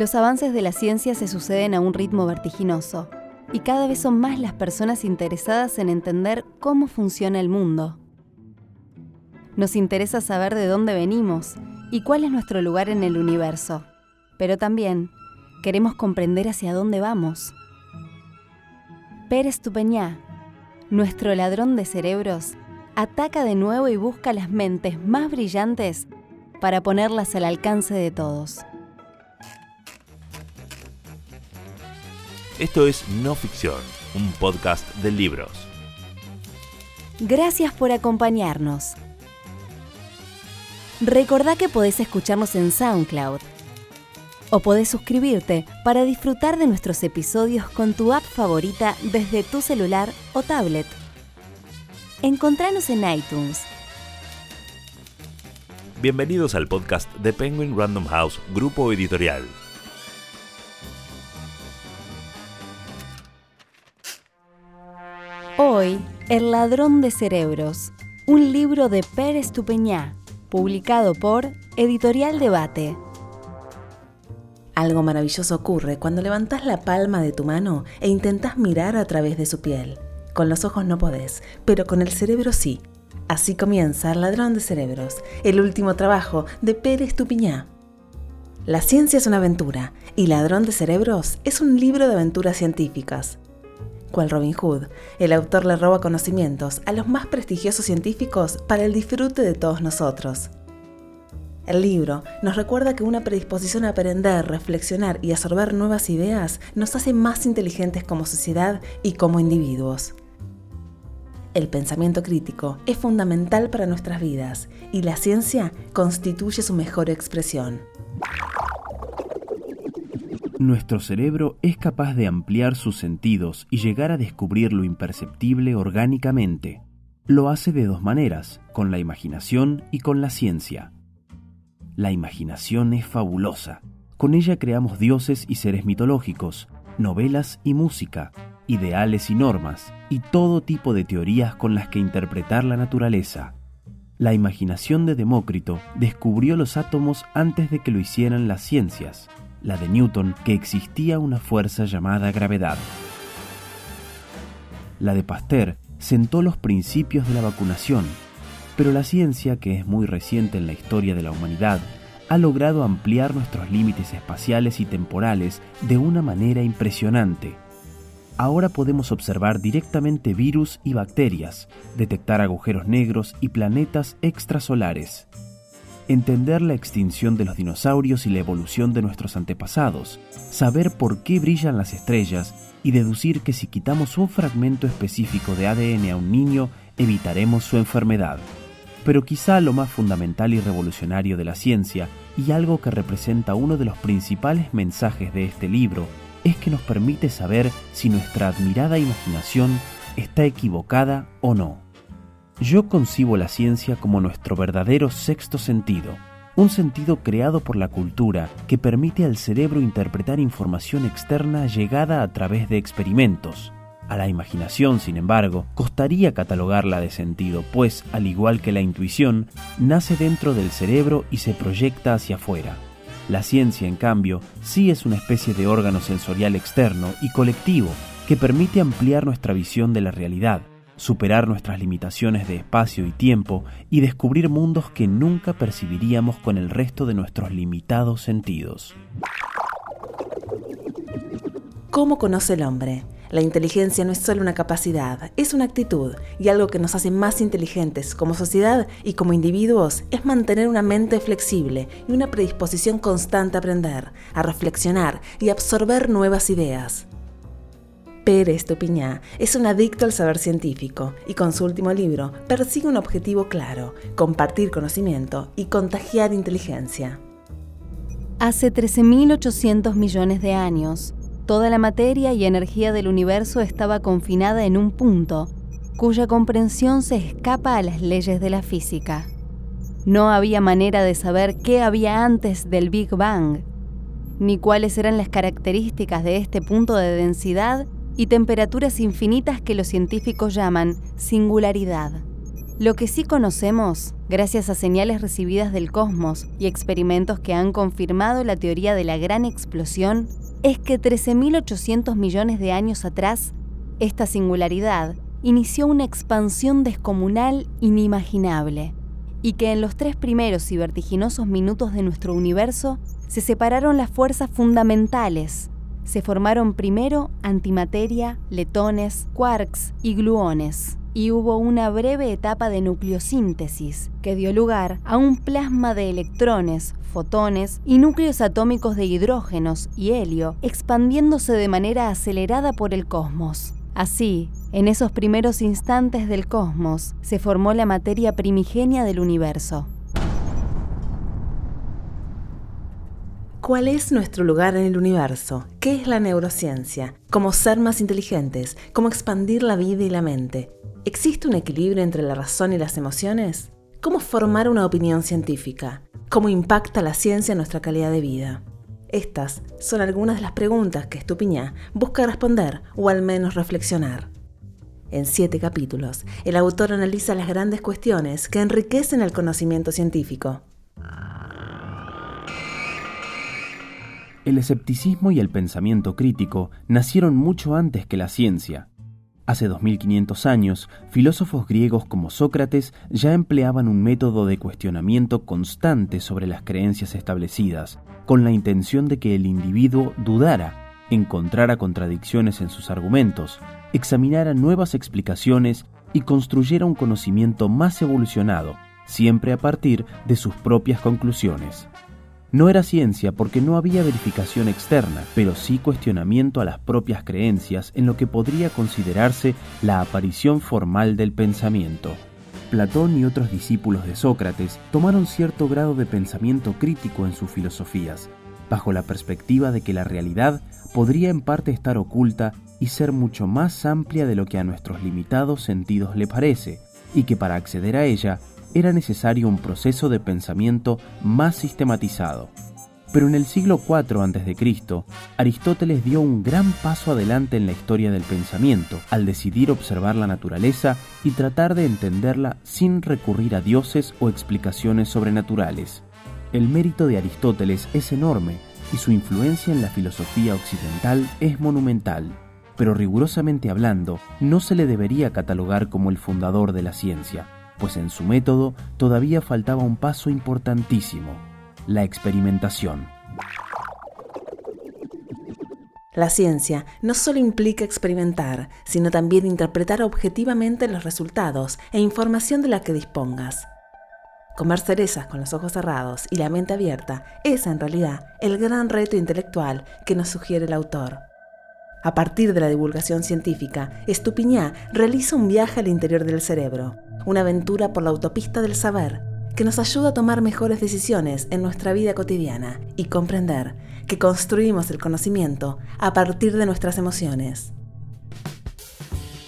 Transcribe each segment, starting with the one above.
Los avances de la ciencia se suceden a un ritmo vertiginoso y cada vez son más las personas interesadas en entender cómo funciona el mundo. Nos interesa saber de dónde venimos y cuál es nuestro lugar en el universo, pero también queremos comprender hacia dónde vamos. Pérez Tupeñá, nuestro ladrón de cerebros, ataca de nuevo y busca las mentes más brillantes para ponerlas al alcance de todos. Esto es No Ficción, un podcast de libros. Gracias por acompañarnos. Recordá que podés escucharnos en SoundCloud o podés suscribirte para disfrutar de nuestros episodios con tu app favorita desde tu celular o tablet. Encontranos en iTunes. Bienvenidos al podcast de Penguin Random House, grupo editorial. Hoy, El ladrón de cerebros, un libro de Pérez Tupeñá, publicado por Editorial Debate. Algo maravilloso ocurre cuando levantas la palma de tu mano e intentas mirar a través de su piel. Con los ojos no podés, pero con el cerebro sí. Así comienza El ladrón de cerebros, el último trabajo de Pérez Tupiñá. La ciencia es una aventura y Ladrón de cerebros es un libro de aventuras científicas. Cual Robin Hood, el autor le roba conocimientos a los más prestigiosos científicos para el disfrute de todos nosotros. El libro nos recuerda que una predisposición a aprender, reflexionar y absorber nuevas ideas nos hace más inteligentes como sociedad y como individuos. El pensamiento crítico es fundamental para nuestras vidas y la ciencia constituye su mejor expresión. Nuestro cerebro es capaz de ampliar sus sentidos y llegar a descubrir lo imperceptible orgánicamente. Lo hace de dos maneras, con la imaginación y con la ciencia. La imaginación es fabulosa. Con ella creamos dioses y seres mitológicos, novelas y música, ideales y normas, y todo tipo de teorías con las que interpretar la naturaleza. La imaginación de Demócrito descubrió los átomos antes de que lo hicieran las ciencias la de Newton, que existía una fuerza llamada gravedad. La de Pasteur sentó los principios de la vacunación, pero la ciencia, que es muy reciente en la historia de la humanidad, ha logrado ampliar nuestros límites espaciales y temporales de una manera impresionante. Ahora podemos observar directamente virus y bacterias, detectar agujeros negros y planetas extrasolares entender la extinción de los dinosaurios y la evolución de nuestros antepasados, saber por qué brillan las estrellas y deducir que si quitamos un fragmento específico de ADN a un niño, evitaremos su enfermedad. Pero quizá lo más fundamental y revolucionario de la ciencia, y algo que representa uno de los principales mensajes de este libro, es que nos permite saber si nuestra admirada imaginación está equivocada o no. Yo concibo la ciencia como nuestro verdadero sexto sentido, un sentido creado por la cultura que permite al cerebro interpretar información externa llegada a través de experimentos. A la imaginación, sin embargo, costaría catalogarla de sentido, pues, al igual que la intuición, nace dentro del cerebro y se proyecta hacia afuera. La ciencia, en cambio, sí es una especie de órgano sensorial externo y colectivo que permite ampliar nuestra visión de la realidad, superar nuestras limitaciones de espacio y tiempo y descubrir mundos que nunca percibiríamos con el resto de nuestros limitados sentidos. ¿Cómo conoce el hombre? La inteligencia no es solo una capacidad, es una actitud y algo que nos hace más inteligentes como sociedad y como individuos es mantener una mente flexible y una predisposición constante a aprender, a reflexionar y absorber nuevas ideas. Pérez Tupiñá es un adicto al saber científico y con su último libro persigue un objetivo claro, compartir conocimiento y contagiar inteligencia. Hace 13.800 millones de años, toda la materia y energía del universo estaba confinada en un punto, cuya comprensión se escapa a las leyes de la física. No había manera de saber qué había antes del Big Bang, ni cuáles eran las características de este punto de densidad y temperaturas infinitas que los científicos llaman singularidad. Lo que sí conocemos, gracias a señales recibidas del cosmos y experimentos que han confirmado la teoría de la gran explosión, es que 13.800 millones de años atrás, esta singularidad inició una expansión descomunal inimaginable, y que en los tres primeros y vertiginosos minutos de nuestro universo se separaron las fuerzas fundamentales. Se formaron primero antimateria, letones, quarks y gluones y hubo una breve etapa de nucleosíntesis que dio lugar a un plasma de electrones, fotones y núcleos atómicos de hidrógenos y helio expandiéndose de manera acelerada por el cosmos. Así, en esos primeros instantes del cosmos se formó la materia primigenia del universo. ¿Cuál es nuestro lugar en el universo? ¿Qué es la neurociencia? ¿Cómo ser más inteligentes? ¿Cómo expandir la vida y la mente? ¿Existe un equilibrio entre la razón y las emociones? ¿Cómo formar una opinión científica? ¿Cómo impacta la ciencia en nuestra calidad de vida? Estas son algunas de las preguntas que Estupiñá busca responder o al menos reflexionar. En siete capítulos, el autor analiza las grandes cuestiones que enriquecen el conocimiento científico. El escepticismo y el pensamiento crítico nacieron mucho antes que la ciencia Hace 2500 años, filósofos griegos como Sócrates ya empleaban un método de cuestionamiento constante sobre las creencias establecidas, con la intención de que el individuo dudara, encontrara contradicciones en sus argumentos, examinara nuevas explicaciones y construyera un conocimiento más evolucionado, siempre a partir de sus propias conclusiones. No era ciencia porque no había verificación externa, pero sí cuestionamiento a las propias creencias en lo que podría considerarse la aparición formal del pensamiento. Platón y otros discípulos de Sócrates tomaron cierto grado de pensamiento crítico en sus filosofías, bajo la perspectiva de que la realidad podría en parte estar oculta y ser mucho más amplia de lo que a nuestros limitados sentidos le parece, y que para acceder a ella era necesario un proceso de pensamiento más sistematizado. Pero en el siglo IV a.C., Aristóteles dio un gran paso adelante en la historia del pensamiento al decidir observar la naturaleza y tratar de entenderla sin recurrir a dioses o explicaciones sobrenaturales. El mérito de Aristóteles es enorme y su influencia en la filosofía occidental es monumental, pero rigurosamente hablando, no se le debería catalogar como el fundador de la ciencia pues en su método todavía faltaba un paso importantísimo, la experimentación. La ciencia no solo implica experimentar, sino también interpretar objetivamente los resultados e información de la que dispongas. Comer cerezas con los ojos cerrados y la mente abierta es en realidad el gran reto intelectual que nos sugiere el autor. A partir de la divulgación científica, Estupiñá realiza un viaje al interior del cerebro, una aventura por la autopista del saber que nos ayuda a tomar mejores decisiones en nuestra vida cotidiana y comprender que construimos el conocimiento a partir de nuestras emociones.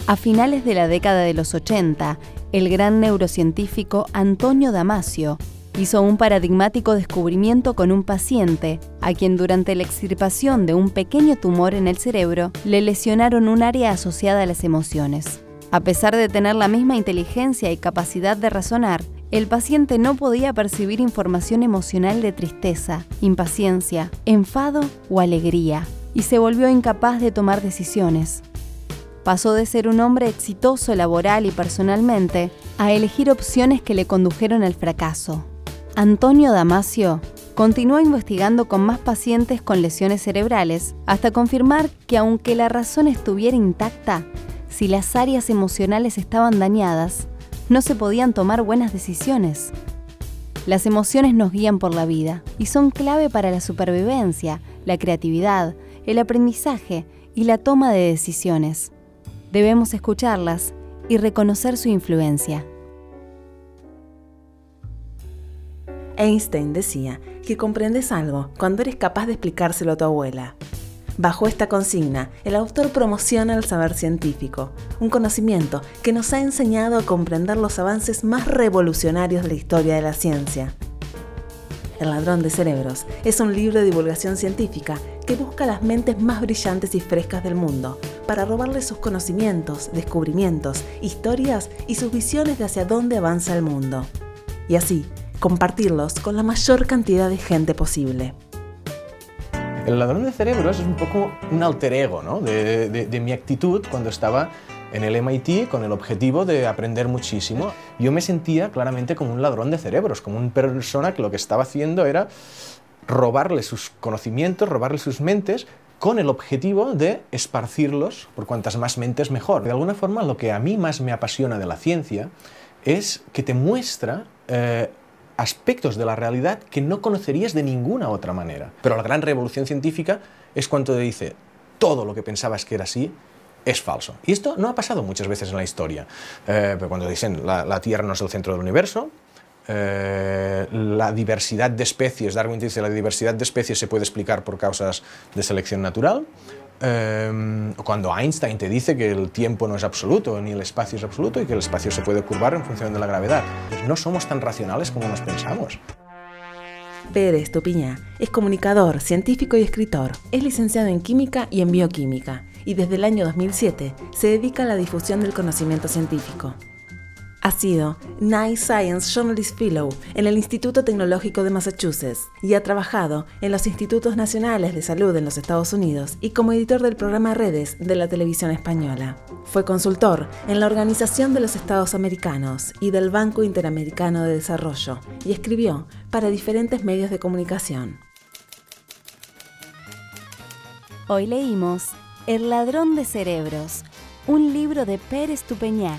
A finales de la década de los 80, el gran neurocientífico Antonio Damasio hizo un paradigmático descubrimiento con un paciente a quien durante la extirpación de un pequeño tumor en el cerebro le lesionaron un área asociada a las emociones. A pesar de tener la misma inteligencia y capacidad de razonar, el paciente no podía percibir información emocional de tristeza, impaciencia, enfado o alegría, y se volvió incapaz de tomar decisiones. Pasó de ser un hombre exitoso laboral y personalmente a elegir opciones que le condujeron al fracaso. Antonio Damasio continuó investigando con más pacientes con lesiones cerebrales hasta confirmar que aunque la razón estuviera intacta, si las áreas emocionales estaban dañadas, no se podían tomar buenas decisiones. Las emociones nos guían por la vida y son clave para la supervivencia, la creatividad, el aprendizaje y la toma de decisiones. Debemos escucharlas y reconocer su influencia. Einstein decía que comprendes algo cuando eres capaz de explicárselo a tu abuela. Bajo esta consigna, el autor promociona el saber científico, un conocimiento que nos ha enseñado a comprender los avances más revolucionarios de la historia de la ciencia. El ladrón de cerebros es un libro de divulgación científica que busca las mentes más brillantes y frescas del mundo para robarles sus conocimientos, descubrimientos, historias y sus visiones de hacia dónde avanza el mundo. Y así, compartirlos con la mayor cantidad de gente posible. El ladrón de cerebros es un poco un alter ego ¿no? de, mi actitud cuando estaba en el MIT con el objetivo de aprender muchísimo. Yo me sentía claramente como un ladrón de cerebros, como una persona que lo que estaba haciendo era robarle sus conocimientos, robarle sus mentes con el objetivo de esparcirlos por cuantas más mentes mejor. De alguna forma, lo que a mí más me apasiona de la ciencia es que te muestra eh, aspectos de la realidad que no conocerías de ninguna otra manera. Pero la gran revolución científica es cuando te dice todo lo que pensabas que era así es falso. Y esto no ha pasado muchas veces en la historia. Eh, cuando dicen la, la Tierra no es el centro del universo, eh, la diversidad de especies, Darwin dice la diversidad de especies se puede explicar por causas de selección natural. Eh, cuando Einstein te dice que el tiempo no es absoluto, ni el espacio es absoluto, y que el espacio se puede curvar en función de la gravedad. No somos tan racionales como nos pensamos. Pérez Tupiñá es comunicador, científico y escritor. Es licenciado en química y en bioquímica y desde el año 2007 se dedica a la difusión del conocimiento científico. Ha sido Nice Science Journalist Fellow en el Instituto Tecnológico de Massachusetts y ha trabajado en los Institutos Nacionales de Salud en los Estados Unidos y como editor del programa Redes de la televisión española. Fue consultor en la Organización de los Estados Americanos y del Banco Interamericano de Desarrollo y escribió para diferentes medios de comunicación. Hoy leímos El ladrón de cerebros, un libro de Pérez Tupeñá